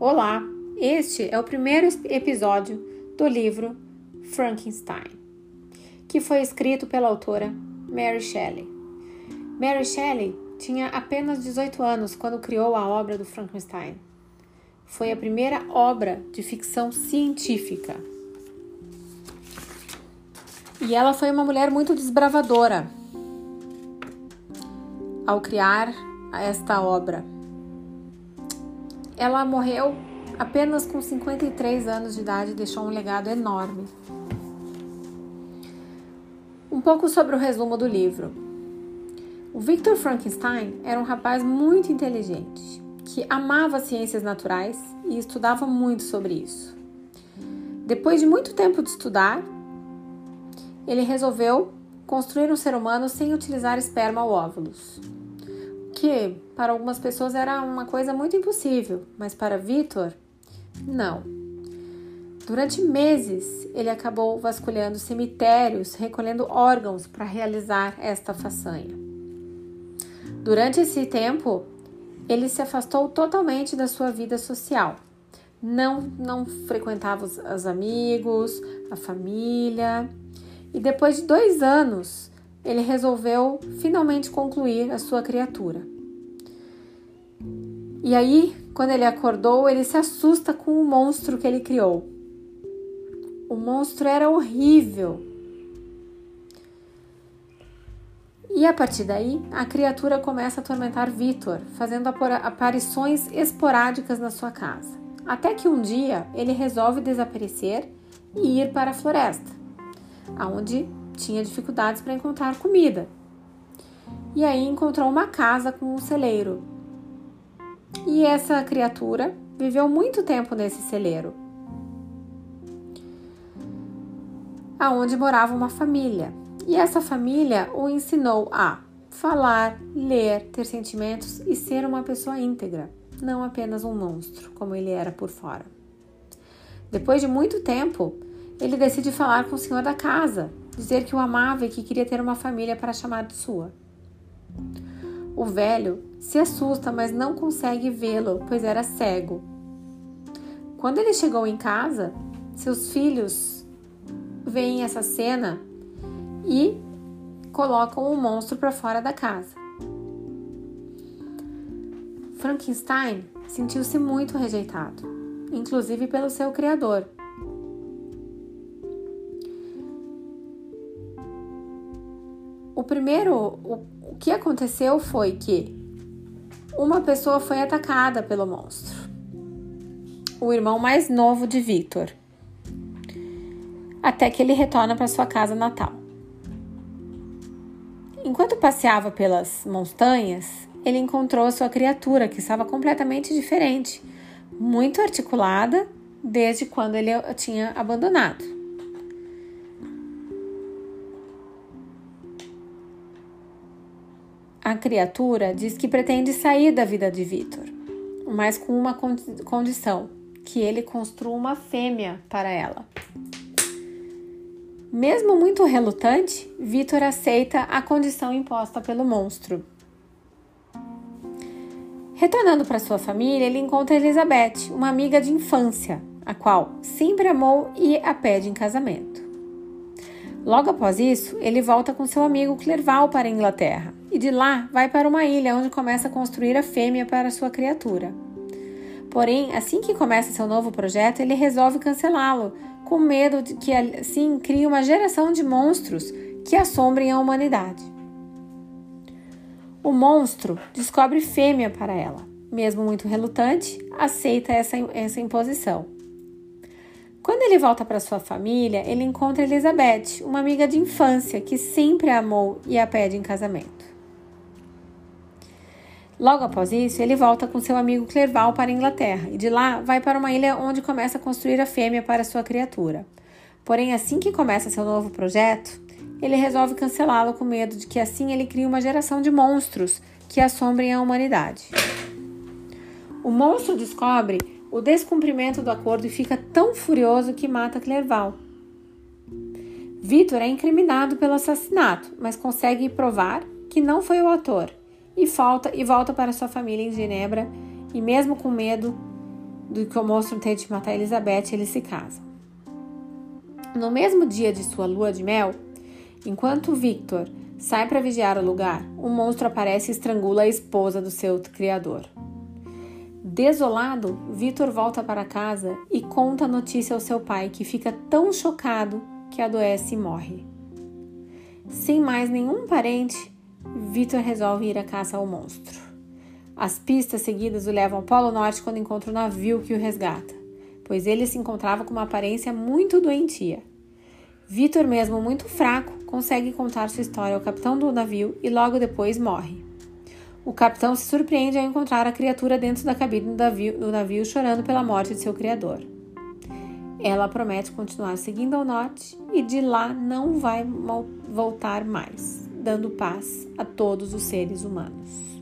Olá, este é o primeiro episódio do livro Frankenstein, que foi escrito pela autora Mary Shelley. Mary Shelley tinha apenas 18 anos quando criou a obra do Frankenstein. Foi a primeira obra de ficção científica. E ela foi uma mulher muito desbravadora ao criar esta obra. Ela morreu apenas com 53 anos de idade e deixou um legado enorme. Um pouco sobre o resumo do livro. O Victor Frankenstein era um rapaz muito inteligente, que amava ciências naturais e estudava muito sobre isso. Depois de muito tempo de estudar, ele resolveu construir um ser humano sem utilizar esperma ou óvulos que para algumas pessoas era uma coisa muito impossível, mas para Vitor, não. Durante meses, ele acabou vasculhando cemitérios, recolhendo órgãos para realizar esta façanha. Durante esse tempo, ele se afastou totalmente da sua vida social. Não, não frequentava os, os amigos, a família. E depois de dois anos, ele resolveu finalmente concluir a sua criatura. E aí, quando ele acordou, ele se assusta com o monstro que ele criou. O monstro era horrível. E a partir daí, a criatura começa a atormentar Vitor, fazendo aparições esporádicas na sua casa. Até que um dia ele resolve desaparecer e ir para a floresta, aonde tinha dificuldades para encontrar comida. E aí encontrou uma casa com um celeiro. E essa criatura viveu muito tempo nesse celeiro, aonde morava uma família. E essa família o ensinou a falar, ler, ter sentimentos e ser uma pessoa íntegra, não apenas um monstro, como ele era por fora. Depois de muito tempo, ele decide falar com o senhor da casa dizer que o amava e que queria ter uma família para chamar de sua. O velho se assusta, mas não consegue vê-lo, pois era cego. Quando ele chegou em casa, seus filhos veem essa cena e colocam o monstro para fora da casa. Frankenstein sentiu-se muito rejeitado, inclusive pelo seu criador, primeiro, o, o que aconteceu foi que uma pessoa foi atacada pelo monstro. O irmão mais novo de Victor. Até que ele retorna para sua casa natal. Enquanto passeava pelas montanhas, ele encontrou sua criatura, que estava completamente diferente, muito articulada desde quando ele a tinha abandonado. A criatura diz que pretende sair da vida de Vitor, mas com uma condição: que ele construa uma fêmea para ela. Mesmo muito relutante, Vitor aceita a condição imposta pelo monstro. Retornando para sua família, ele encontra Elizabeth, uma amiga de infância, a qual sempre amou e a pede em casamento. Logo após isso, ele volta com seu amigo Clerval para a Inglaterra e de lá vai para uma ilha onde começa a construir a fêmea para sua criatura. Porém, assim que começa seu novo projeto, ele resolve cancelá-lo, com medo de que assim crie uma geração de monstros que assombrem a humanidade. O monstro descobre fêmea para ela. Mesmo muito relutante, aceita essa, essa imposição. Quando ele volta para sua família, ele encontra Elizabeth, uma amiga de infância que sempre a amou e a pede em casamento. Logo após isso, ele volta com seu amigo Clerval para a Inglaterra e de lá vai para uma ilha onde começa a construir a fêmea para sua criatura. Porém, assim que começa seu novo projeto, ele resolve cancelá-lo com medo de que assim ele crie uma geração de monstros que assombrem a humanidade. O monstro descobre o descumprimento do acordo e fica tão furioso que mata Clerval. Vitor é incriminado pelo assassinato, mas consegue provar que não foi o autor e falta e volta para sua família em Genebra e mesmo com medo do que o monstro tente matar Elizabeth, eles se casam. No mesmo dia de sua lua de mel, enquanto Victor sai para vigiar o lugar, o monstro aparece e estrangula a esposa do seu criador. Desolado, Victor volta para casa e conta a notícia ao seu pai, que fica tão chocado que adoece e morre. Sem mais nenhum parente, Victor resolve ir à caça ao monstro. As pistas seguidas o levam ao Polo Norte quando encontra o navio que o resgata, pois ele se encontrava com uma aparência muito doentia. Victor, mesmo muito fraco, consegue contar sua história ao capitão do navio e logo depois morre. O capitão se surpreende ao encontrar a criatura dentro da cabine do navio, do navio chorando pela morte de seu criador. Ela promete continuar seguindo ao norte e de lá não vai voltar mais, dando paz a todos os seres humanos.